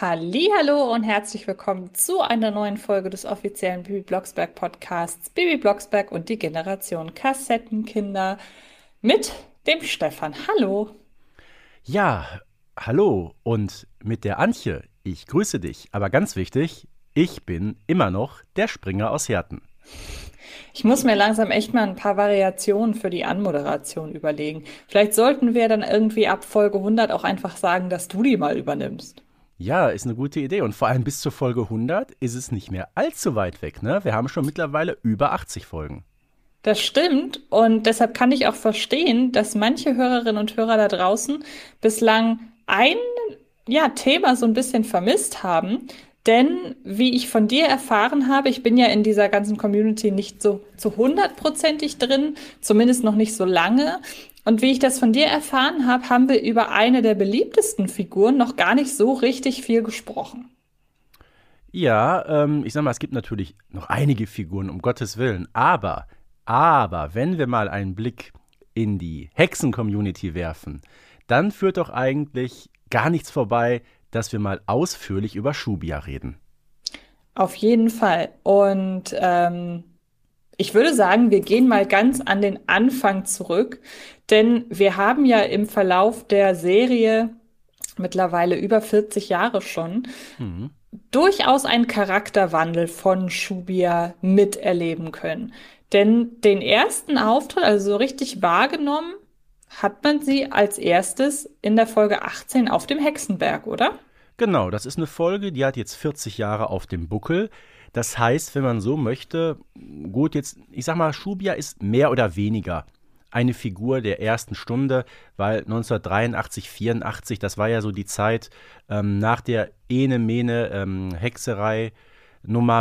Hallo und herzlich willkommen zu einer neuen Folge des offiziellen Bibi Blocksberg Podcasts Bibi Blocksberg und die Generation Kassettenkinder mit dem Stefan. Hallo. Ja, hallo und mit der Antje. Ich grüße dich, aber ganz wichtig, ich bin immer noch der Springer aus Herten. Ich muss mir langsam echt mal ein paar Variationen für die Anmoderation überlegen. Vielleicht sollten wir dann irgendwie ab Folge 100 auch einfach sagen, dass du die mal übernimmst. Ja, ist eine gute Idee. Und vor allem bis zur Folge 100 ist es nicht mehr allzu weit weg. Ne? Wir haben schon mittlerweile über 80 Folgen. Das stimmt. Und deshalb kann ich auch verstehen, dass manche Hörerinnen und Hörer da draußen bislang ein ja, Thema so ein bisschen vermisst haben. Denn wie ich von dir erfahren habe, ich bin ja in dieser ganzen Community nicht so zu hundertprozentig drin, zumindest noch nicht so lange. Und wie ich das von dir erfahren habe, haben wir über eine der beliebtesten Figuren noch gar nicht so richtig viel gesprochen. Ja, ähm, ich sag mal, es gibt natürlich noch einige Figuren, um Gottes Willen. Aber, aber, wenn wir mal einen Blick in die Hexen-Community werfen, dann führt doch eigentlich gar nichts vorbei dass wir mal ausführlich über Schubia reden. Auf jeden Fall. Und ähm, ich würde sagen, wir gehen mal ganz an den Anfang zurück, denn wir haben ja im Verlauf der Serie mittlerweile über 40 Jahre schon mhm. durchaus einen Charakterwandel von Schubia miterleben können. Denn den ersten Auftritt, also so richtig wahrgenommen, hat man sie als erstes in der Folge 18 auf dem Hexenberg, oder? Genau, das ist eine Folge, die hat jetzt 40 Jahre auf dem Buckel. Das heißt, wenn man so möchte, gut, jetzt, ich sag mal, Schubia ist mehr oder weniger eine Figur der ersten Stunde, weil 1983, 84, das war ja so die Zeit ähm, nach der Ene Mene ähm,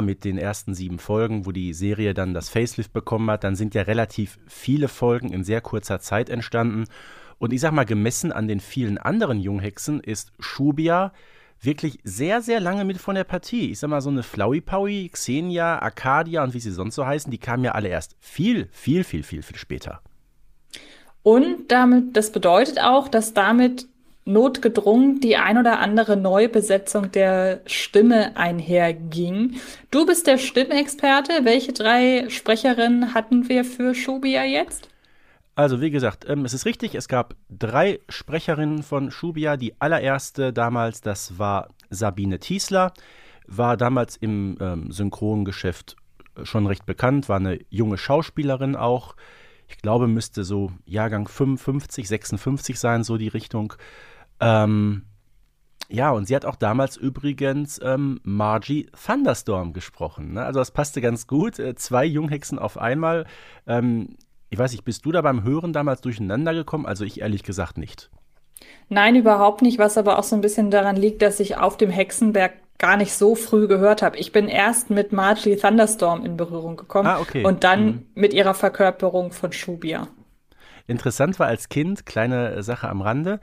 mit den ersten sieben Folgen, wo die Serie dann das Facelift bekommen hat, dann sind ja relativ viele Folgen in sehr kurzer Zeit entstanden. Und ich sag mal, gemessen an den vielen anderen Junghexen ist Shubia wirklich sehr, sehr lange mit von der Partie. Ich sag mal, so eine Flowey-Powy, Xenia, Arcadia und wie sie sonst so heißen, die kamen ja alle erst viel, viel, viel, viel, viel später. Und damit, das bedeutet auch, dass damit notgedrungen die ein oder andere Neubesetzung der Stimme einherging. Du bist der Stimmexperte. Welche drei Sprecherinnen hatten wir für Shubia jetzt? Also wie gesagt, ähm, es ist richtig, es gab drei Sprecherinnen von Shubia. Die allererste damals, das war Sabine Tiesler, war damals im ähm, Synchrongeschäft schon recht bekannt, war eine junge Schauspielerin auch. Ich glaube, müsste so Jahrgang 55, 56 sein, so die Richtung. Ähm, ja, und sie hat auch damals übrigens ähm, Margie Thunderstorm gesprochen. Ne? Also das passte ganz gut. Äh, zwei Junghexen auf einmal. Ähm, ich weiß nicht, bist du da beim Hören damals durcheinander gekommen? Also ich ehrlich gesagt nicht. Nein, überhaupt nicht, was aber auch so ein bisschen daran liegt, dass ich auf dem Hexenberg gar nicht so früh gehört habe. Ich bin erst mit Margie Thunderstorm in Berührung gekommen ah, okay. und dann mhm. mit ihrer Verkörperung von Shubia. Interessant war als Kind, kleine Sache am Rande,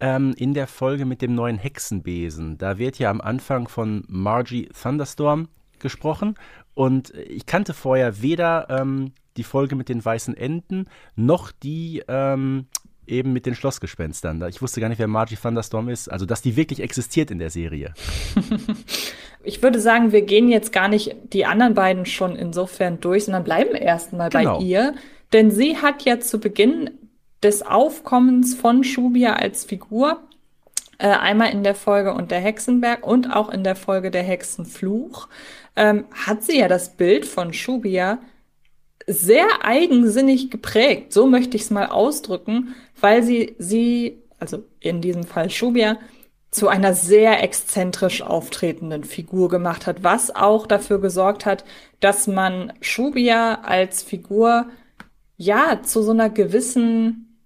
ähm, in der Folge mit dem neuen Hexenbesen. Da wird ja am Anfang von Margie Thunderstorm gesprochen. Und ich kannte vorher weder ähm, die Folge mit den weißen Enten noch die ähm, eben mit den Schlossgespenstern. Ich wusste gar nicht, wer Margie Thunderstorm ist. Also, dass die wirklich existiert in der Serie. ich würde sagen, wir gehen jetzt gar nicht die anderen beiden schon insofern durch, sondern bleiben erstmal genau. bei ihr. Denn sie hat ja zu Beginn des Aufkommens von Shubia als Figur, äh, einmal in der Folge und der Hexenberg und auch in der Folge der Hexenfluch, ähm, hat sie ja das Bild von Shubia sehr eigensinnig geprägt. So möchte ich es mal ausdrücken, weil sie sie, also in diesem Fall Shubia, zu einer sehr exzentrisch auftretenden Figur gemacht hat, was auch dafür gesorgt hat, dass man Shubia als Figur ja zu so einer gewissen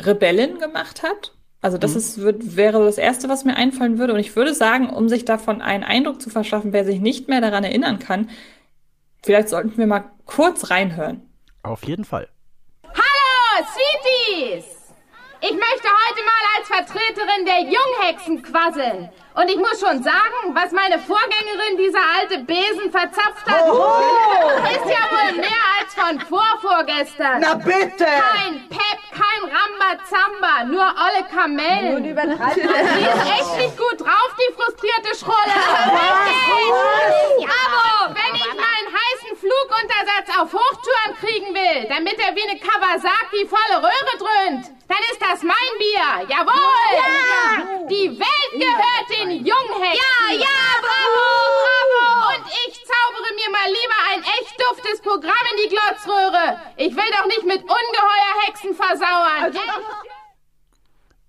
Rebellin gemacht hat. Also das mhm. ist, wird, wäre das Erste, was mir einfallen würde. Und ich würde sagen, um sich davon einen Eindruck zu verschaffen, wer sich nicht mehr daran erinnern kann, vielleicht sollten wir mal kurz reinhören. Auf jeden Fall. Hallo, Sweeties! Ich möchte heute mal als Vertreterin der Junghexen quasseln. Und ich muss schon sagen, was meine Vorgängerin, dieser alte Besen, verzapft hat, oh. ist ja wohl mehr als von vorvorgestern. Na bitte! Kein Pep, kein Rambazamba, nur olle Kamellen. Nun übertreibt Die ist echt nicht gut drauf, die frustrierte Schrulle. Aber wenn ich meinen heißen Fluguntersatz auf Hochtouren kriegen will, damit er wie eine Kawasaki volle Röhre dröhnt, dann ist das mein Bier. Jawohl! Ja! Die Welt gehört den Junghexen. Ja, ja, bravo! Bravo! Und ich zaubere mir mal lieber ein echt duftes Programm in die Glotzröhre. Ich will doch nicht mit Ungeheuerhexen versauern.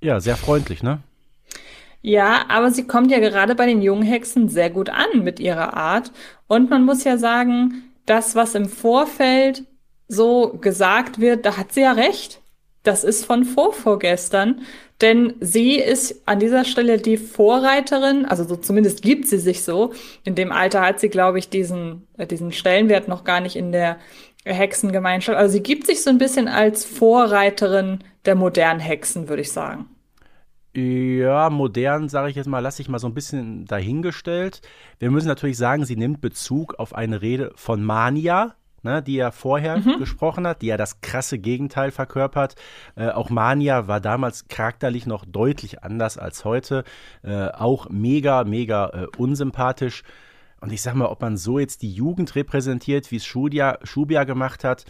Ja, sehr freundlich, ne? Ja, aber sie kommt ja gerade bei den Junghexen sehr gut an mit ihrer Art. Und man muss ja sagen, das, was im Vorfeld so gesagt wird, da hat sie ja recht. Das ist von vorvorgestern, denn sie ist an dieser Stelle die Vorreiterin, also so zumindest gibt sie sich so. In dem Alter hat sie, glaube ich, diesen, äh, diesen Stellenwert noch gar nicht in der Hexengemeinschaft. Also sie gibt sich so ein bisschen als Vorreiterin der modernen Hexen, würde ich sagen. Ja, modern, sage ich jetzt mal, lasse ich mal so ein bisschen dahingestellt. Wir müssen natürlich sagen, sie nimmt Bezug auf eine Rede von Mania, ne, die er vorher mhm. gesprochen hat, die ja das krasse Gegenteil verkörpert. Äh, auch Mania war damals charakterlich noch deutlich anders als heute. Äh, auch mega, mega äh, unsympathisch. Und ich sag mal, ob man so jetzt die Jugend repräsentiert, wie es Schubia, Schubia gemacht hat,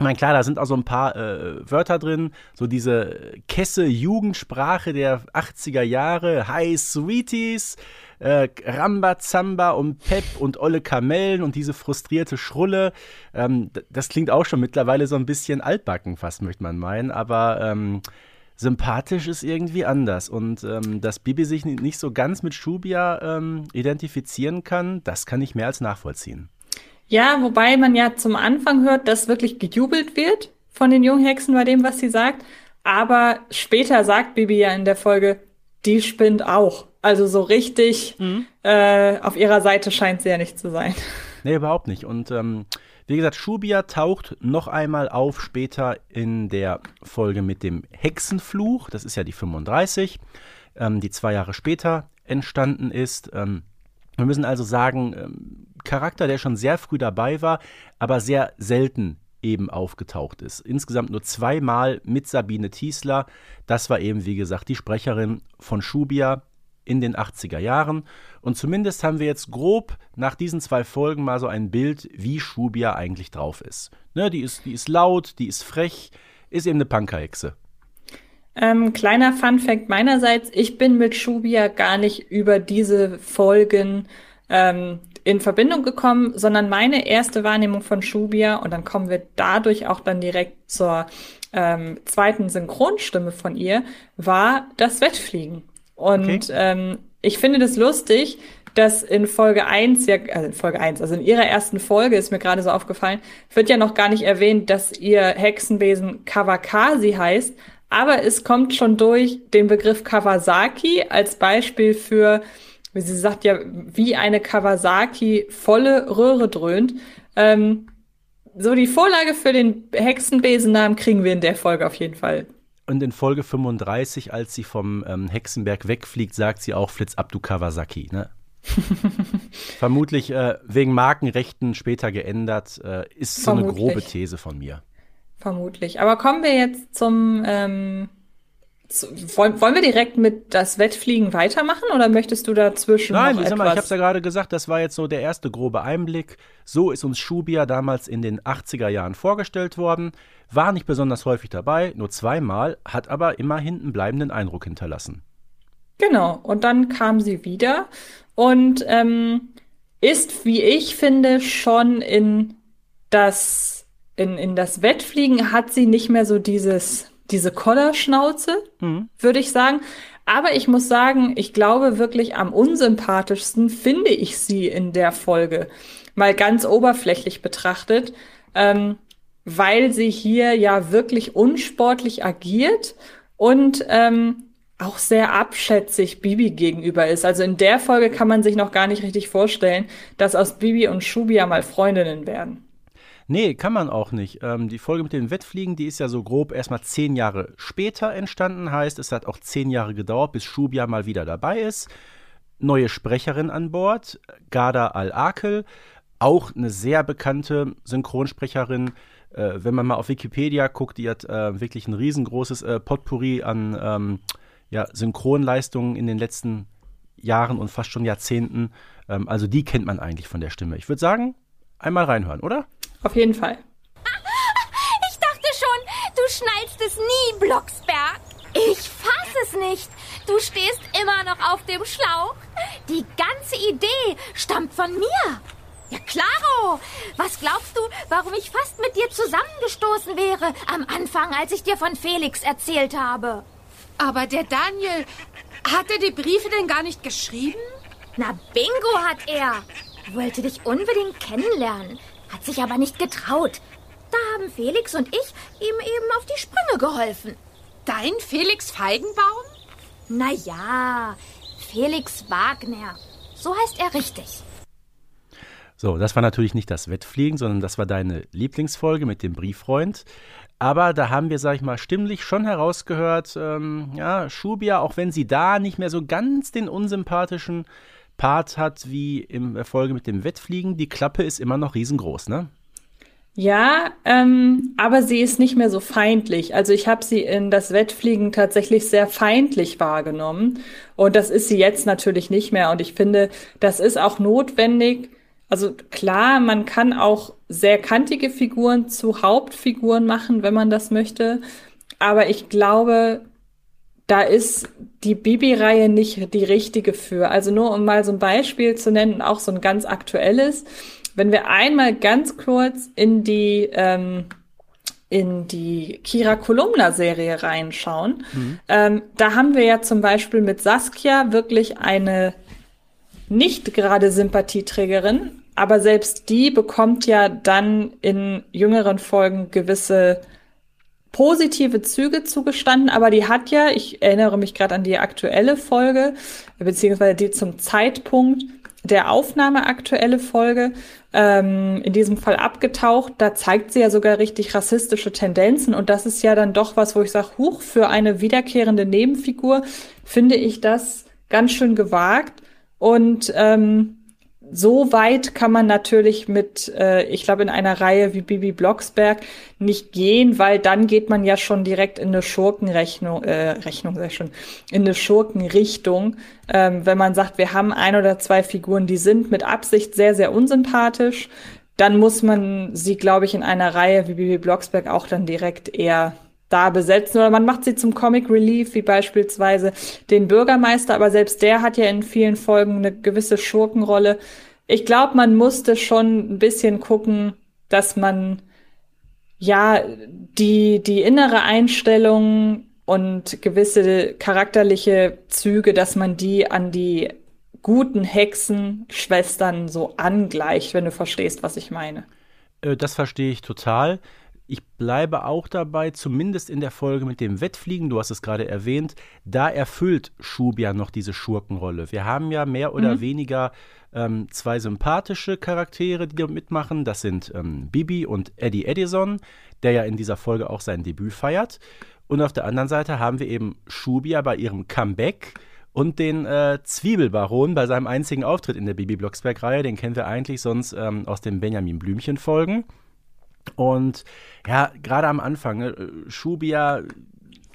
ich meine, klar, da sind auch so ein paar äh, Wörter drin, so diese Kesse Jugendsprache der 80er Jahre, Hi Sweeties, äh, Rambazamba und Pep und olle Kamellen und diese frustrierte Schrulle. Ähm, das klingt auch schon mittlerweile so ein bisschen altbacken, fast möchte man meinen, aber ähm, sympathisch ist irgendwie anders. Und ähm, dass Bibi sich nicht so ganz mit Shubia ähm, identifizieren kann, das kann ich mehr als nachvollziehen. Ja, wobei man ja zum Anfang hört, dass wirklich gejubelt wird von den Junghexen bei dem, was sie sagt. Aber später sagt Bibi ja in der Folge, die spinnt auch. Also so richtig mhm. äh, auf ihrer Seite scheint sie ja nicht zu sein. Nee, überhaupt nicht. Und ähm, wie gesagt, Shubia taucht noch einmal auf später in der Folge mit dem Hexenfluch. Das ist ja die 35, ähm, die zwei Jahre später entstanden ist. Ähm, wir müssen also sagen, ähm, Charakter, der schon sehr früh dabei war, aber sehr selten eben aufgetaucht ist. Insgesamt nur zweimal mit Sabine Tiesler. Das war eben, wie gesagt, die Sprecherin von Schubia in den 80er Jahren. Und zumindest haben wir jetzt grob nach diesen zwei Folgen mal so ein Bild, wie Schubia eigentlich drauf ist. Ne, die ist. Die ist laut, die ist frech, ist eben eine Punkerhexe. Ähm, kleiner Fun-Fact meinerseits: Ich bin mit Shubia gar nicht über diese Folgen ähm, in Verbindung gekommen, sondern meine erste Wahrnehmung von Shubia, und dann kommen wir dadurch auch dann direkt zur ähm, zweiten Synchronstimme von ihr, war das Wettfliegen. Und okay. ähm, ich finde das lustig, dass in Folge 1, ja, also in Folge 1, also in ihrer ersten Folge ist mir gerade so aufgefallen, wird ja noch gar nicht erwähnt, dass ihr Hexenwesen Kawakasi heißt, aber es kommt schon durch den Begriff Kawasaki als Beispiel für, wie sie sagt ja, wie eine Kawasaki volle Röhre dröhnt. Ähm, so die Vorlage für den Hexenbesennamen kriegen wir in der Folge auf jeden Fall. Und in Folge 35, als sie vom ähm, Hexenberg wegfliegt, sagt sie auch Flitz Abdu Kawasaki, ne? Vermutlich äh, wegen Markenrechten später geändert, äh, ist so eine grobe These von mir. Vermutlich. Aber kommen wir jetzt zum. Ähm, wollen, wollen wir direkt mit das Wettfliegen weitermachen oder möchtest du dazwischen? Nein, noch ich, etwas? Mal, ich habe es ja gerade gesagt, das war jetzt so der erste grobe Einblick. So ist uns Schubia damals in den 80er Jahren vorgestellt worden. War nicht besonders häufig dabei, nur zweimal, hat aber immerhin einen bleibenden Eindruck hinterlassen. Genau, und dann kam sie wieder und ähm, ist, wie ich finde, schon in das in, in das Wettfliegen hat sie nicht mehr so dieses, diese Kollerschnauze, mhm. würde ich sagen. Aber ich muss sagen, ich glaube wirklich am unsympathischsten finde ich sie in der Folge. Mal ganz oberflächlich betrachtet, ähm, weil sie hier ja wirklich unsportlich agiert und ähm, auch sehr abschätzig Bibi gegenüber ist. Also in der Folge kann man sich noch gar nicht richtig vorstellen, dass aus Bibi und Shubia mal Freundinnen werden. Nee, kann man auch nicht. Ähm, die Folge mit den Wettfliegen, die ist ja so grob erstmal zehn Jahre später entstanden. Heißt, es hat auch zehn Jahre gedauert, bis Shubia mal wieder dabei ist. Neue Sprecherin an Bord, Gada Al-Akel, auch eine sehr bekannte Synchronsprecherin. äh, wenn man mal auf Wikipedia guckt, die hat äh, wirklich ein riesengroßes äh, Potpourri an ähm, ja, Synchronleistungen in den letzten Jahren und fast schon Jahrzehnten. Ähm, also die kennt man eigentlich von der Stimme. Ich würde sagen, einmal reinhören, oder? Auf jeden Fall. Ich dachte schon, du schnallst es nie, Blocksberg. Ich fass es nicht. Du stehst immer noch auf dem Schlauch. Die ganze Idee stammt von mir. Ja, klaro. Was glaubst du, warum ich fast mit dir zusammengestoßen wäre am Anfang, als ich dir von Felix erzählt habe? Aber der Daniel, hat er die Briefe denn gar nicht geschrieben? Na, bingo hat er. Wollte dich unbedingt kennenlernen, hat sich aber nicht getraut. Da haben Felix und ich ihm eben auf die Sprünge geholfen. Dein Felix Feigenbaum? Na ja, Felix Wagner. So heißt er richtig. So, das war natürlich nicht das Wettfliegen, sondern das war deine Lieblingsfolge mit dem Brieffreund. Aber da haben wir, sag ich mal, stimmlich schon herausgehört, ähm, ja, Schubia, auch wenn sie da nicht mehr so ganz den unsympathischen Part hat wie im Erfolge mit dem Wettfliegen, die Klappe ist immer noch riesengroß, ne? Ja, ähm, aber sie ist nicht mehr so feindlich. Also ich habe sie in das Wettfliegen tatsächlich sehr feindlich wahrgenommen. Und das ist sie jetzt natürlich nicht mehr. Und ich finde, das ist auch notwendig, also klar, man kann auch sehr kantige Figuren zu Hauptfiguren machen, wenn man das möchte. Aber ich glaube, da ist die Bibi-Reihe nicht die richtige für. Also nur um mal so ein Beispiel zu nennen, auch so ein ganz aktuelles. Wenn wir einmal ganz kurz in die ähm, in die Kira Kolumna Serie reinschauen, mhm. ähm, da haben wir ja zum Beispiel mit Saskia wirklich eine nicht gerade Sympathieträgerin, aber selbst die bekommt ja dann in jüngeren Folgen gewisse positive Züge zugestanden, aber die hat ja, ich erinnere mich gerade an die aktuelle Folge, beziehungsweise die zum Zeitpunkt der Aufnahme aktuelle Folge, ähm, in diesem Fall abgetaucht, da zeigt sie ja sogar richtig rassistische Tendenzen und das ist ja dann doch was, wo ich sage, huch, für eine wiederkehrende Nebenfigur finde ich das ganz schön gewagt. Und ähm, so weit kann man natürlich mit, äh, ich glaube, in einer Reihe wie Bibi Blocksberg nicht gehen, weil dann geht man ja schon direkt in eine Schurkenrechnung, äh, Rechnung, ich schon, in eine Schurkenrichtung. Ähm, wenn man sagt, wir haben ein oder zwei Figuren, die sind mit Absicht sehr, sehr unsympathisch, dann muss man sie, glaube ich, in einer Reihe wie Bibi Blocksberg auch dann direkt eher da besetzen oder man macht sie zum Comic Relief, wie beispielsweise den Bürgermeister, aber selbst der hat ja in vielen Folgen eine gewisse Schurkenrolle. Ich glaube, man musste schon ein bisschen gucken, dass man ja die, die innere Einstellung und gewisse charakterliche Züge, dass man die an die guten Hexenschwestern so angleicht, wenn du verstehst, was ich meine. Äh, das verstehe ich total. Ich bleibe auch dabei, zumindest in der Folge mit dem Wettfliegen, du hast es gerade erwähnt, da erfüllt Schub ja noch diese Schurkenrolle. Wir haben ja mehr oder mhm. weniger ähm, zwei sympathische Charaktere, die mitmachen. Das sind ähm, Bibi und Eddie Edison, der ja in dieser Folge auch sein Debüt feiert. Und auf der anderen Seite haben wir eben Schubia bei ihrem Comeback und den äh, Zwiebelbaron bei seinem einzigen Auftritt in der Bibi Blocksberg-Reihe. Den kennen wir eigentlich sonst ähm, aus den Benjamin Blümchen-Folgen. Und ja, gerade am Anfang, ne, Schubia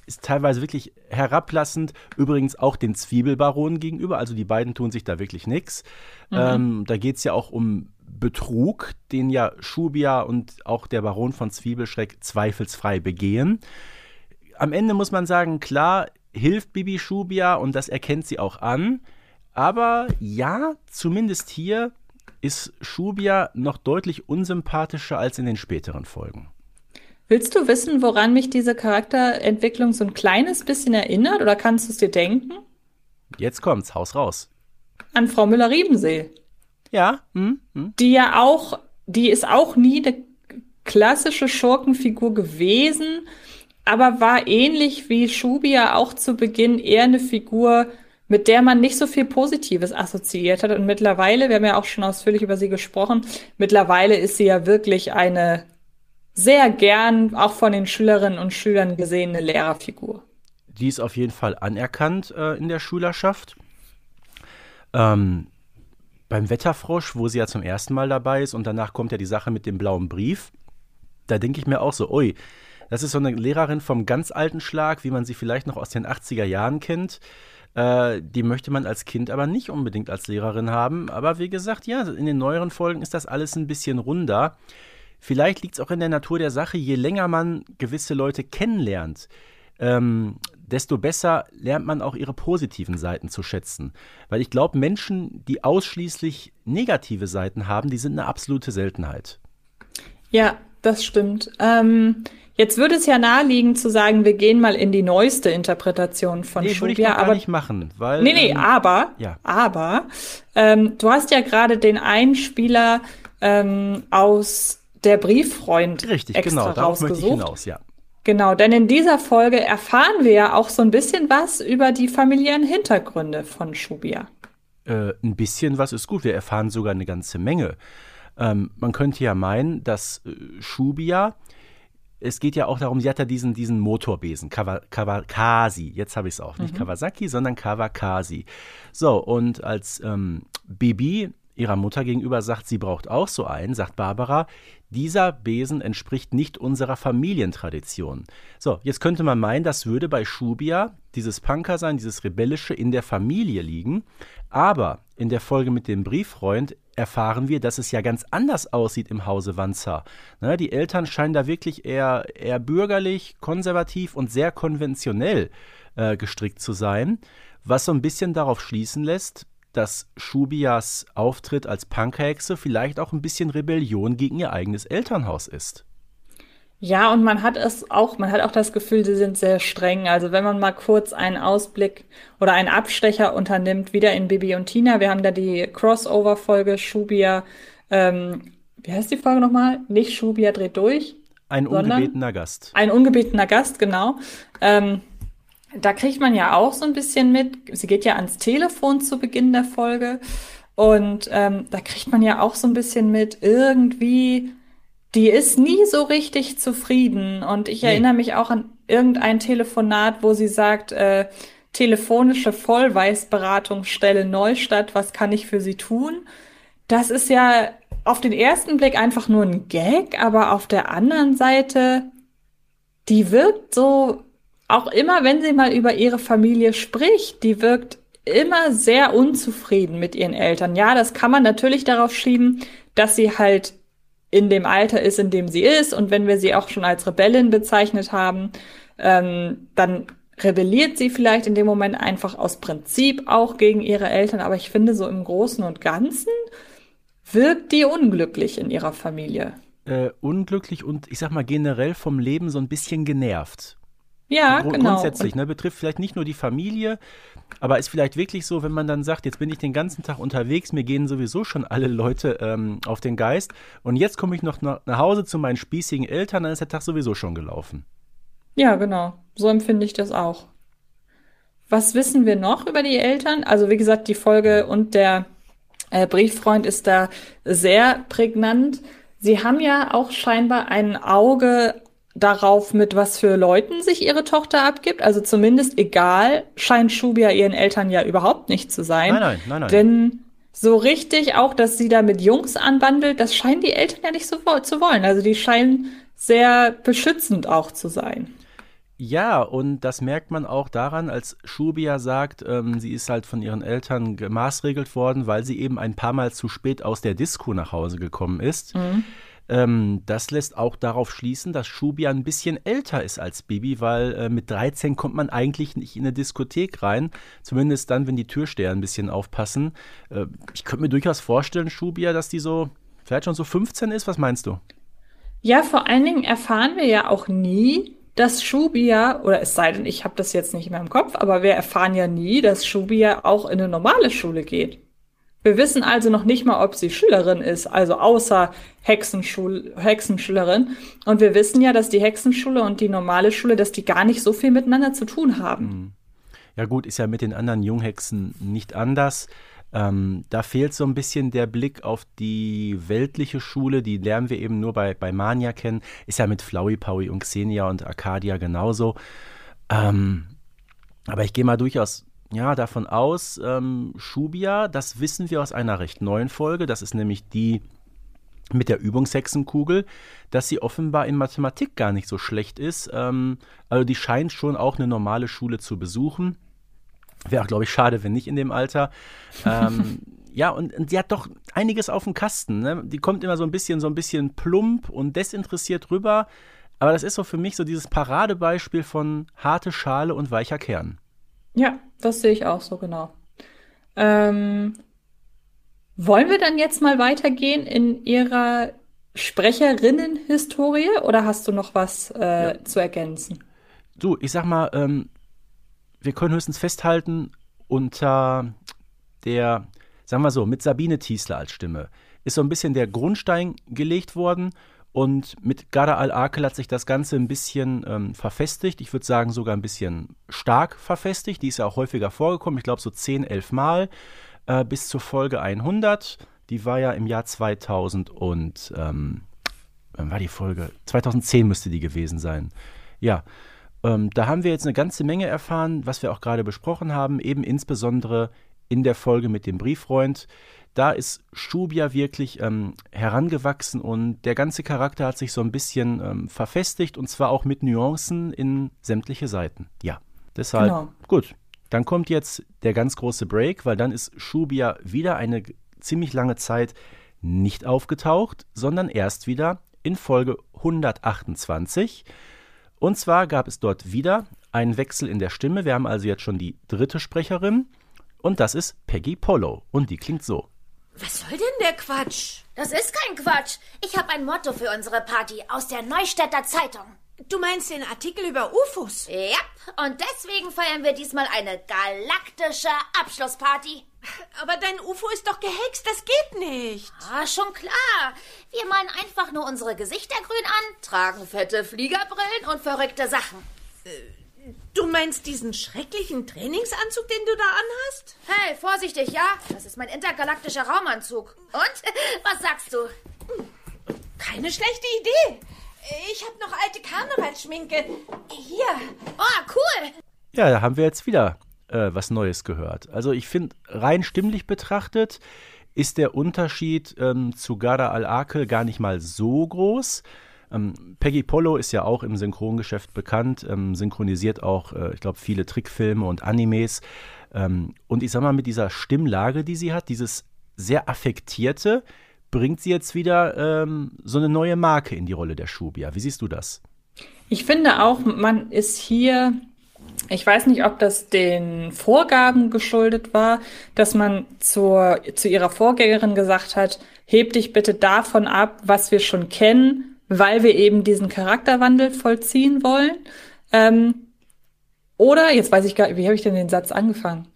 ist teilweise wirklich herablassend, übrigens auch den Zwiebelbaronen gegenüber. Also die beiden tun sich da wirklich nichts. Mhm. Ähm, da geht es ja auch um Betrug, den ja Schubia und auch der Baron von Zwiebelschreck zweifelsfrei begehen. Am Ende muss man sagen, klar, hilft Bibi Schubia und das erkennt sie auch an. Aber ja, zumindest hier ist Schubia noch deutlich unsympathischer als in den späteren Folgen. Willst du wissen, woran mich diese Charakterentwicklung so ein kleines bisschen erinnert oder kannst du es dir denken? Jetzt kommt's, Haus raus. An Frau Müller-Riebensee. Ja. Hm, hm. Die ja auch, die ist auch nie eine klassische Schurkenfigur gewesen, aber war ähnlich wie Schubia auch zu Beginn eher eine Figur, mit der man nicht so viel Positives assoziiert hat. Und mittlerweile, wir haben ja auch schon ausführlich über sie gesprochen, mittlerweile ist sie ja wirklich eine sehr gern auch von den Schülerinnen und Schülern gesehene Lehrerfigur. Die ist auf jeden Fall anerkannt äh, in der Schülerschaft. Ähm, beim Wetterfrosch, wo sie ja zum ersten Mal dabei ist und danach kommt ja die Sache mit dem blauen Brief, Da denke ich mir auch so, ui, das ist so eine Lehrerin vom ganz alten Schlag, wie man sie vielleicht noch aus den 80er Jahren kennt. Äh, die möchte man als Kind aber nicht unbedingt als Lehrerin haben. Aber wie gesagt, ja, in den neueren Folgen ist das alles ein bisschen runder. Vielleicht liegt es auch in der Natur der Sache, je länger man gewisse Leute kennenlernt, ähm, desto besser lernt man auch ihre positiven Seiten zu schätzen. Weil ich glaube, Menschen, die ausschließlich negative Seiten haben, die sind eine absolute Seltenheit. Ja, das stimmt. Ähm, jetzt würde es ja naheliegen zu sagen, wir gehen mal in die neueste Interpretation von nee, Schubia. Würde ich aber nicht machen, weil. Nee, nee, ähm, aber, ja. aber, ähm, du hast ja gerade den Einspieler ähm, aus der Brieffreund Richtig, extra genau, darauf möchte ich hinaus, ja. Genau, denn in dieser Folge erfahren wir ja auch so ein bisschen was über die familiären Hintergründe von Schubia. Äh, ein bisschen was ist gut. Wir erfahren sogar eine ganze Menge. Ähm, man könnte ja meinen, dass äh, Schubia, es geht ja auch darum, sie hat ja diesen, diesen Motorbesen, Kawa, Kawakasi. Jetzt habe ich es auch. Nicht mhm. Kawasaki, sondern Kawakasi. So, und als ähm, Bibi ihrer Mutter gegenüber sagt, sie braucht auch so einen, sagt Barbara, dieser Besen entspricht nicht unserer Familientradition. So, jetzt könnte man meinen, das würde bei Schubia, dieses Punker sein, dieses Rebellische in der Familie liegen. Aber in der Folge mit dem Brieffreund erfahren wir, dass es ja ganz anders aussieht im Hause Wanzer. Ne, die Eltern scheinen da wirklich eher, eher bürgerlich, konservativ und sehr konventionell äh, gestrickt zu sein, was so ein bisschen darauf schließen lässt, dass Schubias Auftritt als Punkhexe vielleicht auch ein bisschen Rebellion gegen ihr eigenes Elternhaus ist. Ja, und man hat es auch, man hat auch das Gefühl, sie sind sehr streng. Also wenn man mal kurz einen Ausblick oder einen Abstecher unternimmt, wieder in Bibi und Tina, wir haben da die Crossover-Folge Schubia, ähm, wie heißt die Folge nochmal? Nicht Schubia dreht durch. Ein ungebetener Gast. Ein ungebetener Gast, genau. Ähm, da kriegt man ja auch so ein bisschen mit. Sie geht ja ans Telefon zu Beginn der Folge. Und ähm, da kriegt man ja auch so ein bisschen mit, irgendwie, die ist nie so richtig zufrieden. Und ich nee. erinnere mich auch an irgendein Telefonat, wo sie sagt, äh, telefonische Vollweißberatungsstelle Neustadt, was kann ich für sie tun? Das ist ja auf den ersten Blick einfach nur ein Gag, aber auf der anderen Seite, die wirkt so auch immer, wenn sie mal über ihre Familie spricht, die wirkt immer sehr unzufrieden mit ihren Eltern. Ja, das kann man natürlich darauf schieben, dass sie halt in dem Alter ist, in dem sie ist. Und wenn wir sie auch schon als Rebellin bezeichnet haben, ähm, dann rebelliert sie vielleicht in dem Moment einfach aus Prinzip auch gegen ihre Eltern. Aber ich finde, so im Großen und Ganzen wirkt die unglücklich in ihrer Familie. Äh, unglücklich und ich sag mal generell vom Leben so ein bisschen genervt. Ja, Gru genau. Grundsätzlich, ne, betrifft vielleicht nicht nur die Familie, aber ist vielleicht wirklich so, wenn man dann sagt, jetzt bin ich den ganzen Tag unterwegs, mir gehen sowieso schon alle Leute ähm, auf den Geist und jetzt komme ich noch nach, Hause zu meinen spießigen Eltern, dann ist der Tag sowieso schon gelaufen. Ja, genau. So empfinde ich das auch. Was wissen wir noch über die Eltern? Also wie gesagt, die Folge und der äh, Brieffreund ist da sehr prägnant. Sie haben ja auch scheinbar ein Auge darauf, mit was für Leuten sich ihre Tochter abgibt. Also zumindest egal, scheint Schubia ihren Eltern ja überhaupt nicht zu sein. Nein, nein, nein, nein. Denn so richtig auch, dass sie da mit Jungs anbandelt, das scheinen die Eltern ja nicht so zu wollen. Also die scheinen sehr beschützend auch zu sein. Ja, und das merkt man auch daran, als Schubia sagt, ähm, sie ist halt von ihren Eltern gemaßregelt worden, weil sie eben ein paar Mal zu spät aus der Disco nach Hause gekommen ist. Mhm. Ähm, das lässt auch darauf schließen, dass Schubi ein bisschen älter ist als Bibi, weil äh, mit 13 kommt man eigentlich nicht in eine Diskothek rein. Zumindest dann, wenn die Türsteher ein bisschen aufpassen. Äh, ich könnte mir durchaus vorstellen, Schubia, dass die so vielleicht schon so 15 ist. Was meinst du? Ja, vor allen Dingen erfahren wir ja auch nie, dass Schubia, oder es sei denn, ich habe das jetzt nicht mehr im Kopf, aber wir erfahren ja nie, dass Schubia auch in eine normale Schule geht. Wir wissen also noch nicht mal, ob sie Schülerin ist, also außer Hexenschul Hexenschülerin. Und wir wissen ja, dass die Hexenschule und die normale Schule, dass die gar nicht so viel miteinander zu tun haben. Hm. Ja gut, ist ja mit den anderen Junghexen nicht anders. Ähm, da fehlt so ein bisschen der Blick auf die weltliche Schule, die lernen wir eben nur bei, bei Mania kennen. Ist ja mit Flowey, Powie und Xenia und Arcadia genauso. Ähm, aber ich gehe mal durchaus ja, davon aus, ähm, Shubia, das wissen wir aus einer recht neuen Folge. Das ist nämlich die, mit der Übungshexenkugel, dass sie offenbar in Mathematik gar nicht so schlecht ist. Ähm, also die scheint schon auch eine normale Schule zu besuchen. Wäre auch, glaube ich, schade, wenn nicht in dem Alter. Ähm, ja, und, und die hat doch einiges auf dem Kasten. Ne? Die kommt immer so ein bisschen, so ein bisschen plump und desinteressiert rüber. Aber das ist so für mich so dieses Paradebeispiel von harte Schale und weicher Kern. Ja, das sehe ich auch so genau. Ähm, wollen wir dann jetzt mal weitergehen in Ihrer Sprecherinnen-Historie oder hast du noch was äh, ja. zu ergänzen? Du, ich sag mal, ähm, wir können höchstens festhalten, unter der, sagen wir so, mit Sabine Tiesler als Stimme ist so ein bisschen der Grundstein gelegt worden und mit Gada al-Akel hat sich das Ganze ein bisschen ähm, verfestigt. Ich würde sagen, sogar ein bisschen stark verfestigt. Die ist ja auch häufiger vorgekommen. Ich glaube, so 10, 11 Mal äh, bis zur Folge 100. Die war ja im Jahr 2000 und ähm, wann war die Folge? 2010 müsste die gewesen sein. Ja, ähm, da haben wir jetzt eine ganze Menge erfahren, was wir auch gerade besprochen haben, eben insbesondere in der Folge mit dem Brieffreund. Da ist Schubia wirklich ähm, herangewachsen und der ganze Charakter hat sich so ein bisschen ähm, verfestigt und zwar auch mit Nuancen in sämtliche Seiten. Ja, deshalb genau. gut. Dann kommt jetzt der ganz große Break, weil dann ist Shubia wieder eine ziemlich lange Zeit nicht aufgetaucht, sondern erst wieder in Folge 128. Und zwar gab es dort wieder einen Wechsel in der Stimme. Wir haben also jetzt schon die dritte Sprecherin und das ist Peggy Polo und die klingt so. Was soll denn der Quatsch? Das ist kein Quatsch. Ich habe ein Motto für unsere Party aus der Neustädter Zeitung. Du meinst den Artikel über UFOs? Ja, und deswegen feiern wir diesmal eine galaktische Abschlussparty. Aber dein UFO ist doch gehext, das geht nicht. Ah, schon klar. Wir malen einfach nur unsere Gesichter grün an, tragen fette Fliegerbrillen und verrückte Sachen. Äh, du meinst diesen schrecklichen Trainingsanzug, den du da anhast? Hey, vorsichtig, ja? Das ist mein intergalaktischer Raumanzug. Und? Was sagst du? Keine schlechte Idee. Ich habe noch alte Karnevalsschminke. Hier. Oh, cool. Ja, da haben wir jetzt wieder äh, was Neues gehört. Also ich finde, rein stimmlich betrachtet ist der Unterschied ähm, zu Gara al-Akel gar nicht mal so groß. Ähm, Peggy Polo ist ja auch im Synchrongeschäft bekannt, ähm, synchronisiert auch, äh, ich glaube, viele Trickfilme und Animes. Ähm, und ich sag mal, mit dieser Stimmlage, die sie hat, dieses sehr affektierte, bringt sie jetzt wieder ähm, so eine neue Marke in die Rolle der Shubia. Wie siehst du das? Ich finde auch, man ist hier, ich weiß nicht, ob das den Vorgaben geschuldet war, dass man zur, zu ihrer Vorgängerin gesagt hat, heb dich bitte davon ab, was wir schon kennen, weil wir eben diesen Charakterwandel vollziehen wollen. Ähm, oder, jetzt weiß ich gar wie habe ich denn den Satz angefangen?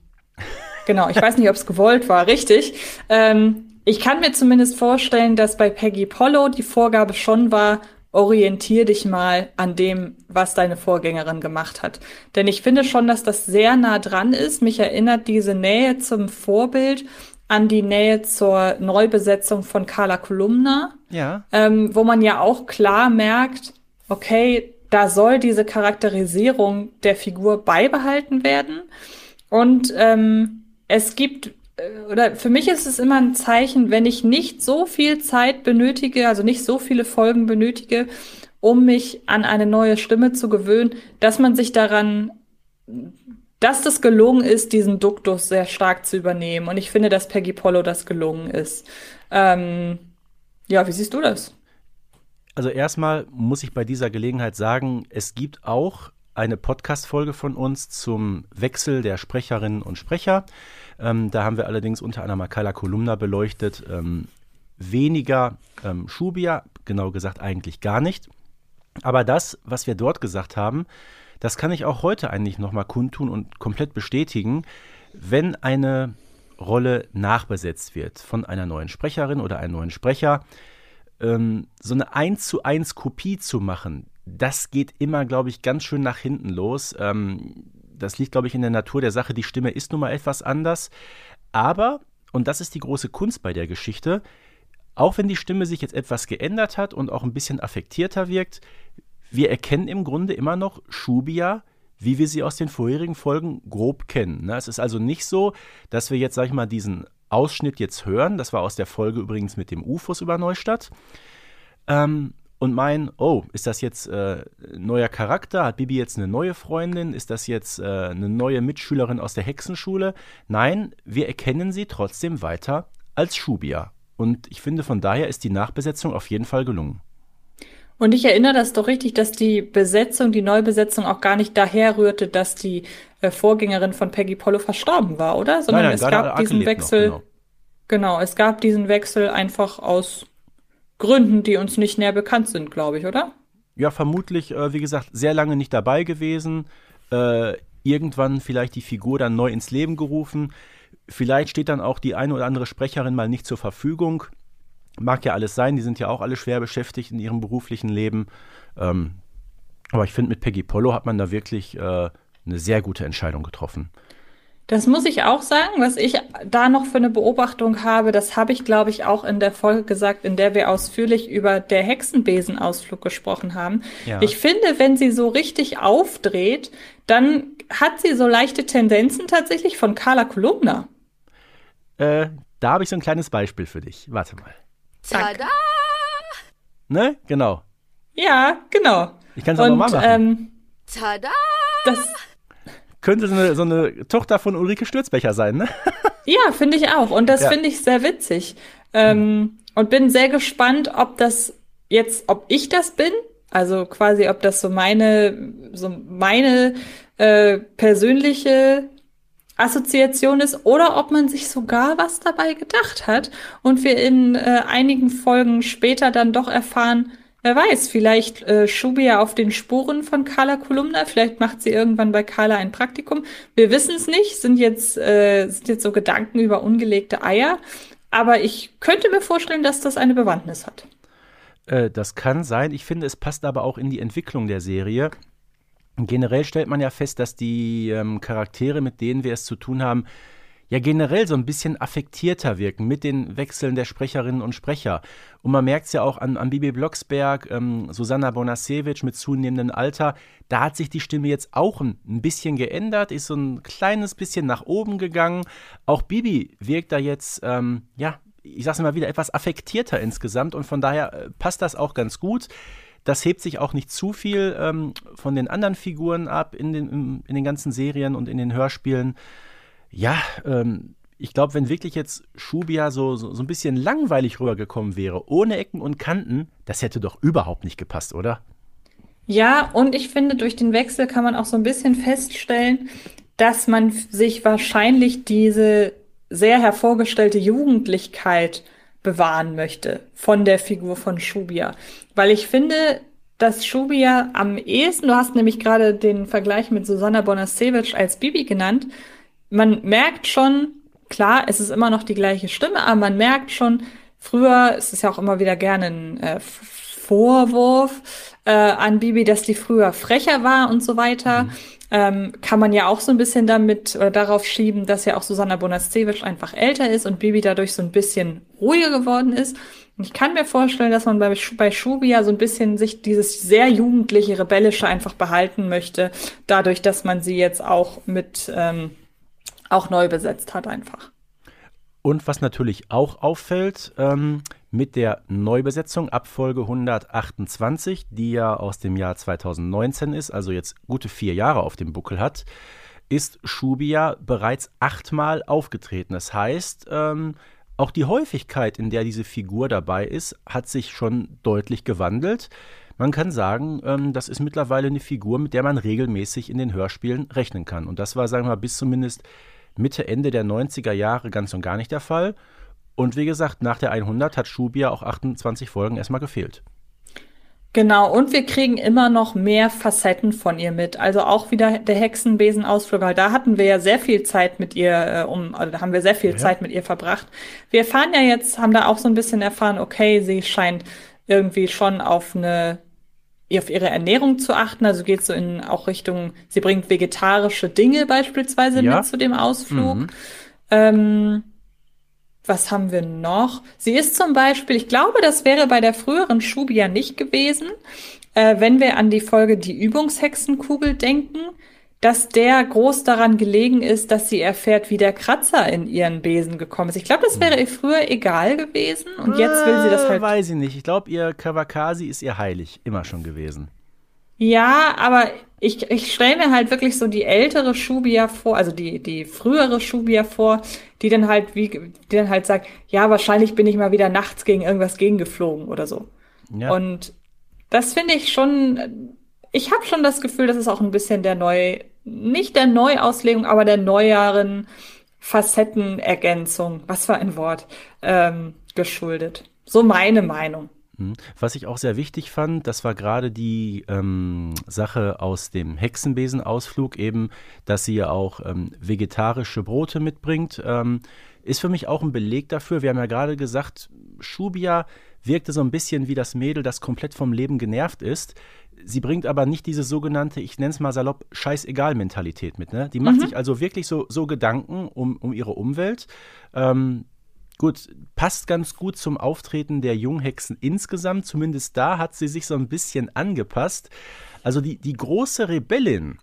Genau, ich weiß nicht, ob es gewollt war, richtig. Ähm, ich kann mir zumindest vorstellen, dass bei Peggy Polo die Vorgabe schon war, orientier dich mal an dem, was deine Vorgängerin gemacht hat. Denn ich finde schon, dass das sehr nah dran ist. Mich erinnert diese Nähe zum Vorbild an die Nähe zur Neubesetzung von Carla Kolumna. Ja. Ähm, wo man ja auch klar merkt, okay, da soll diese Charakterisierung der Figur beibehalten werden. Und ähm, es gibt oder für mich ist es immer ein Zeichen, wenn ich nicht so viel Zeit benötige, also nicht so viele Folgen benötige, um mich an eine neue Stimme zu gewöhnen, dass man sich daran, dass das gelungen ist, diesen Duktus sehr stark zu übernehmen. Und ich finde, dass Peggy Polo das gelungen ist. Ähm, ja, wie siehst du das? Also erstmal muss ich bei dieser Gelegenheit sagen, es gibt auch eine Podcast-Folge von uns zum Wechsel der Sprecherinnen und Sprecher. Ähm, da haben wir allerdings unter anderem Makala Kolumna beleuchtet. Ähm, weniger ähm, Schubia, genau gesagt eigentlich gar nicht. Aber das, was wir dort gesagt haben, das kann ich auch heute eigentlich nochmal kundtun und komplett bestätigen. Wenn eine Rolle nachbesetzt wird von einer neuen Sprecherin oder einem neuen Sprecher, ähm, so eine 1 zu 1 Kopie zu machen, das geht immer, glaube ich, ganz schön nach hinten los. Ähm, das liegt, glaube ich, in der Natur der Sache. Die Stimme ist nun mal etwas anders. Aber, und das ist die große Kunst bei der Geschichte, auch wenn die Stimme sich jetzt etwas geändert hat und auch ein bisschen affektierter wirkt, wir erkennen im Grunde immer noch Shubia, wie wir sie aus den vorherigen Folgen grob kennen. Ne? Es ist also nicht so, dass wir jetzt, sag ich mal, diesen Ausschnitt jetzt hören. Das war aus der Folge übrigens mit dem UFOs über Neustadt. Ähm, und meinen, oh, ist das jetzt äh, neuer Charakter? Hat Bibi jetzt eine neue Freundin? Ist das jetzt äh, eine neue Mitschülerin aus der Hexenschule? Nein, wir erkennen sie trotzdem weiter als Shubia. Und ich finde, von daher ist die Nachbesetzung auf jeden Fall gelungen. Und ich erinnere das doch richtig, dass die Besetzung, die Neubesetzung auch gar nicht daher rührte, dass die äh, Vorgängerin von Peggy Pollo verstorben war, oder? Sondern nein, nein, es gab diesen Wechsel. Noch, genau. genau, es gab diesen Wechsel einfach aus Gründen, die uns nicht näher bekannt sind, glaube ich, oder? Ja, vermutlich, äh, wie gesagt, sehr lange nicht dabei gewesen. Äh, irgendwann vielleicht die Figur dann neu ins Leben gerufen. Vielleicht steht dann auch die eine oder andere Sprecherin mal nicht zur Verfügung. Mag ja alles sein, die sind ja auch alle schwer beschäftigt in ihrem beruflichen Leben. Ähm, aber ich finde, mit Peggy Polo hat man da wirklich äh, eine sehr gute Entscheidung getroffen. Das muss ich auch sagen, was ich da noch für eine Beobachtung habe, das habe ich, glaube ich, auch in der Folge gesagt, in der wir ausführlich über der Hexenbesenausflug gesprochen haben. Ja. Ich finde, wenn sie so richtig aufdreht, dann hat sie so leichte Tendenzen tatsächlich von Carla Kolumna. Äh, da habe ich so ein kleines Beispiel für dich. Warte mal. Tada! Ne? Genau. Ja, genau. Ich kann es auch nochmal machen. Ähm, Tada! Das, könnte so eine, so eine Tochter von Ulrike Stürzbecher sein, ne? Ja, finde ich auch. Und das ja. finde ich sehr witzig. Ähm, und bin sehr gespannt, ob das jetzt, ob ich das bin, also quasi, ob das so meine, so meine äh, persönliche Assoziation ist oder ob man sich sogar was dabei gedacht hat und wir in äh, einigen Folgen später dann doch erfahren, Wer weiß, vielleicht äh, Shubia auf den Spuren von Carla Kolumna, vielleicht macht sie irgendwann bei Carla ein Praktikum. Wir wissen es nicht, sind jetzt, äh, sind jetzt so Gedanken über ungelegte Eier. Aber ich könnte mir vorstellen, dass das eine Bewandtnis hat. Äh, das kann sein. Ich finde, es passt aber auch in die Entwicklung der Serie. Generell stellt man ja fest, dass die ähm, Charaktere, mit denen wir es zu tun haben, ja generell so ein bisschen affektierter wirken mit den Wechseln der Sprecherinnen und Sprecher. Und man merkt es ja auch an, an Bibi Blocksberg, ähm, Susanna Bonasewicz mit zunehmendem Alter. Da hat sich die Stimme jetzt auch ein, ein bisschen geändert, ist so ein kleines bisschen nach oben gegangen. Auch Bibi wirkt da jetzt, ähm, ja, ich sag's immer wieder, etwas affektierter insgesamt und von daher äh, passt das auch ganz gut. Das hebt sich auch nicht zu viel ähm, von den anderen Figuren ab in den, in den ganzen Serien und in den Hörspielen. Ja, ähm, ich glaube, wenn wirklich jetzt Shubia so, so, so ein bisschen langweilig rübergekommen wäre, ohne Ecken und Kanten, das hätte doch überhaupt nicht gepasst, oder? Ja, und ich finde, durch den Wechsel kann man auch so ein bisschen feststellen, dass man sich wahrscheinlich diese sehr hervorgestellte Jugendlichkeit bewahren möchte von der Figur von Shubia. Weil ich finde, dass Shubia am ehesten, du hast nämlich gerade den Vergleich mit Susanna Bonasewicz als Bibi genannt, man merkt schon, klar, es ist immer noch die gleiche Stimme, aber man merkt schon, früher, es ist ja auch immer wieder gerne ein äh, Vorwurf äh, an Bibi, dass die früher frecher war und so weiter. Mhm. Ähm, kann man ja auch so ein bisschen damit oder darauf schieben, dass ja auch Susanna Bonascevic einfach älter ist und Bibi dadurch so ein bisschen ruhiger geworden ist. Und ich kann mir vorstellen, dass man bei, bei Shubia so ein bisschen sich dieses sehr jugendliche, rebellische einfach behalten möchte, dadurch, dass man sie jetzt auch mit ähm, auch neu besetzt hat einfach. Und was natürlich auch auffällt, ähm, mit der Neubesetzung ab Folge 128, die ja aus dem Jahr 2019 ist, also jetzt gute vier Jahre auf dem Buckel hat, ist Shubia bereits achtmal aufgetreten. Das heißt, ähm, auch die Häufigkeit, in der diese Figur dabei ist, hat sich schon deutlich gewandelt. Man kann sagen, ähm, das ist mittlerweile eine Figur, mit der man regelmäßig in den Hörspielen rechnen kann. Und das war, sagen wir mal, bis zumindest Mitte, Ende der 90er Jahre ganz und gar nicht der Fall. Und wie gesagt, nach der 100 hat Schubia auch 28 Folgen erstmal gefehlt. Genau, und wir kriegen immer noch mehr Facetten von ihr mit. Also auch wieder der Hexenbesenausflug, weil da hatten wir ja sehr viel Zeit mit ihr, äh, um, also da haben wir sehr viel ja. Zeit mit ihr verbracht. Wir erfahren ja jetzt, haben da auch so ein bisschen erfahren, okay, sie scheint irgendwie schon auf eine auf ihre Ernährung zu achten. Also geht so in auch Richtung, sie bringt vegetarische Dinge beispielsweise ja. mit zu dem Ausflug. Mhm. Ähm, was haben wir noch? Sie ist zum Beispiel, ich glaube, das wäre bei der früheren Schubia nicht gewesen, äh, wenn wir an die Folge Die Übungshexenkugel denken. dass der groß daran gelegen ist, dass sie erfährt, wie der Kratzer in ihren Besen gekommen ist. Ich glaube, das wäre ihr früher egal gewesen und jetzt will sie das halt. Weiß ich nicht. Ich glaube, ihr Kawakasi ist ihr heilig, immer schon gewesen. Ja, aber ich, ich stelle mir halt wirklich so die ältere Shubia vor, also die, die frühere Shubia vor, die dann halt wie, die dann halt sagt, ja, wahrscheinlich bin ich mal wieder nachts gegen irgendwas gegengeflogen oder so. Ja. Und das finde ich schon, ich habe schon das Gefühl, das ist auch ein bisschen der neu, nicht der Neuauslegung, aber der neueren Facettenergänzung, was für ein Wort, ähm, geschuldet. So meine Meinung. Hm. Was ich auch sehr wichtig fand, das war gerade die ähm, Sache aus dem Hexenbesenausflug, eben, dass sie ja auch ähm, vegetarische Brote mitbringt. Ähm, ist für mich auch ein Beleg dafür. Wir haben ja gerade gesagt, Shubia wirkte so ein bisschen wie das Mädel, das komplett vom Leben genervt ist. Sie bringt aber nicht diese sogenannte, ich nenne es mal salopp, Scheißegal-Mentalität mit. Ne? Die macht mhm. sich also wirklich so, so Gedanken um, um ihre Umwelt. Ähm, Gut, passt ganz gut zum Auftreten der Junghexen insgesamt. Zumindest da hat sie sich so ein bisschen angepasst. Also die, die große Rebellin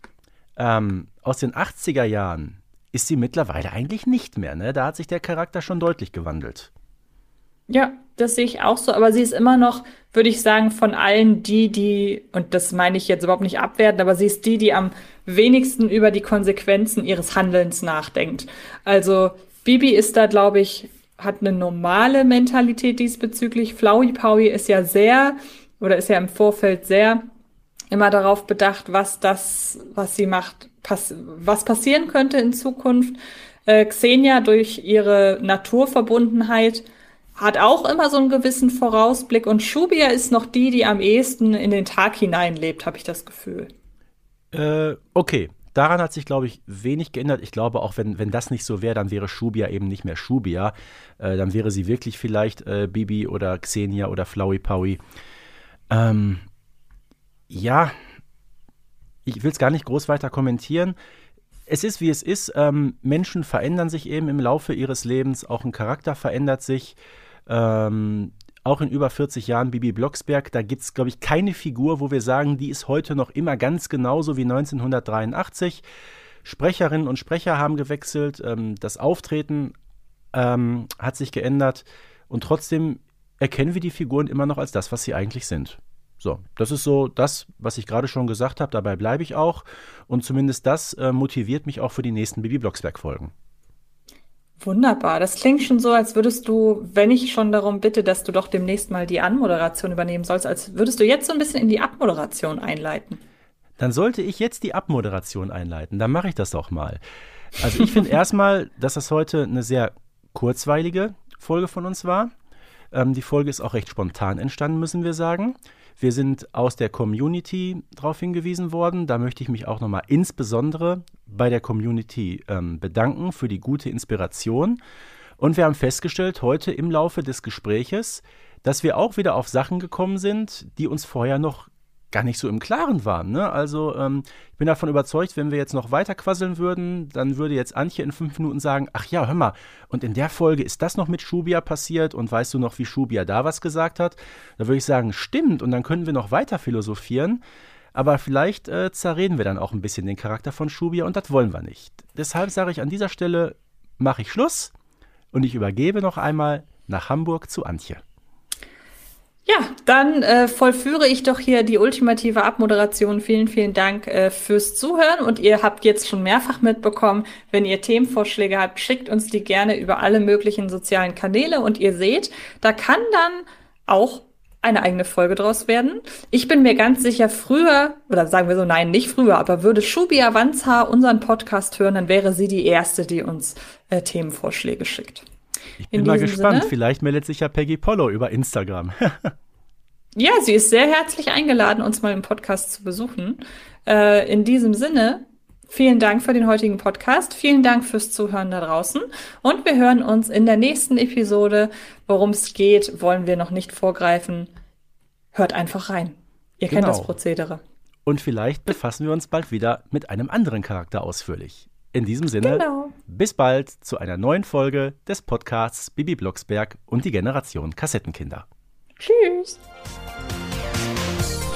ähm, aus den 80er Jahren ist sie mittlerweile eigentlich nicht mehr. Ne? Da hat sich der Charakter schon deutlich gewandelt. Ja, das sehe ich auch so. Aber sie ist immer noch, würde ich sagen, von allen die, die, und das meine ich jetzt überhaupt nicht abwerten, aber sie ist die, die am wenigsten über die Konsequenzen ihres Handelns nachdenkt. Also Bibi ist da, glaube ich, hat eine normale Mentalität diesbezüglich. Flowey Powie ist ja sehr oder ist ja im Vorfeld sehr immer darauf bedacht, was das, was sie macht, pass was passieren könnte in Zukunft. Äh, Xenia durch ihre Naturverbundenheit hat auch immer so einen gewissen Vorausblick und Shubia ist noch die, die am ehesten in den Tag hineinlebt, habe ich das Gefühl. Äh, okay, Daran hat sich, glaube ich, wenig geändert. Ich glaube, auch wenn, wenn das nicht so wäre, dann wäre Shubia eben nicht mehr Shubia. Äh, dann wäre sie wirklich vielleicht äh, Bibi oder Xenia oder Flowey Powie. Ähm, ja, ich will es gar nicht groß weiter kommentieren. Es ist, wie es ist. Ähm, Menschen verändern sich eben im Laufe ihres Lebens. Auch ein Charakter verändert sich. Ähm, auch in über 40 Jahren Bibi Blocksberg, da gibt es, glaube ich, keine Figur, wo wir sagen, die ist heute noch immer ganz genauso wie 1983. Sprecherinnen und Sprecher haben gewechselt, ähm, das Auftreten ähm, hat sich geändert und trotzdem erkennen wir die Figuren immer noch als das, was sie eigentlich sind. So, das ist so das, was ich gerade schon gesagt habe, dabei bleibe ich auch und zumindest das äh, motiviert mich auch für die nächsten Bibi Blocksberg-Folgen. Wunderbar. Das klingt schon so, als würdest du, wenn ich schon darum bitte, dass du doch demnächst mal die Anmoderation übernehmen sollst, als würdest du jetzt so ein bisschen in die Abmoderation einleiten. Dann sollte ich jetzt die Abmoderation einleiten. Dann mache ich das doch mal. Also ich finde erstmal, dass das heute eine sehr kurzweilige Folge von uns war. Ähm, die Folge ist auch recht spontan entstanden, müssen wir sagen. Wir sind aus der Community darauf hingewiesen worden. Da möchte ich mich auch nochmal insbesondere bei der Community ähm, bedanken für die gute Inspiration. Und wir haben festgestellt heute im Laufe des Gespräches, dass wir auch wieder auf Sachen gekommen sind, die uns vorher noch gar nicht so im Klaren waren. Ne? Also ähm, ich bin davon überzeugt, wenn wir jetzt noch weiter quasseln würden, dann würde jetzt Antje in fünf Minuten sagen, ach ja, hör mal, und in der Folge ist das noch mit Schubia passiert und weißt du noch, wie Schubia da was gesagt hat? Da würde ich sagen, stimmt, und dann können wir noch weiter philosophieren. Aber vielleicht äh, zerreden wir dann auch ein bisschen den Charakter von Schubia und das wollen wir nicht. Deshalb sage ich an dieser Stelle, mache ich Schluss und ich übergebe noch einmal nach Hamburg zu Antje. Ja, dann äh, vollführe ich doch hier die ultimative Abmoderation. Vielen, vielen Dank äh, fürs Zuhören. Und ihr habt jetzt schon mehrfach mitbekommen, wenn ihr Themenvorschläge habt, schickt uns die gerne über alle möglichen sozialen Kanäle. Und ihr seht, da kann dann auch eine eigene Folge draus werden. Ich bin mir ganz sicher, früher, oder sagen wir so, nein, nicht früher, aber würde Shubi Avanza unseren Podcast hören, dann wäre sie die Erste, die uns äh, Themenvorschläge schickt. Ich bin mal gespannt. Sinne. Vielleicht meldet sich ja Peggy Polo über Instagram. ja, sie ist sehr herzlich eingeladen, uns mal im Podcast zu besuchen. Äh, in diesem Sinne, vielen Dank für den heutigen Podcast. Vielen Dank fürs Zuhören da draußen. Und wir hören uns in der nächsten Episode. Worum es geht, wollen wir noch nicht vorgreifen. Hört einfach rein. Ihr genau. kennt das Prozedere. Und vielleicht befassen wir uns bald wieder mit einem anderen Charakter ausführlich. In diesem Sinne, genau. bis bald zu einer neuen Folge des Podcasts Bibi Blocksberg und die Generation Kassettenkinder. Tschüss.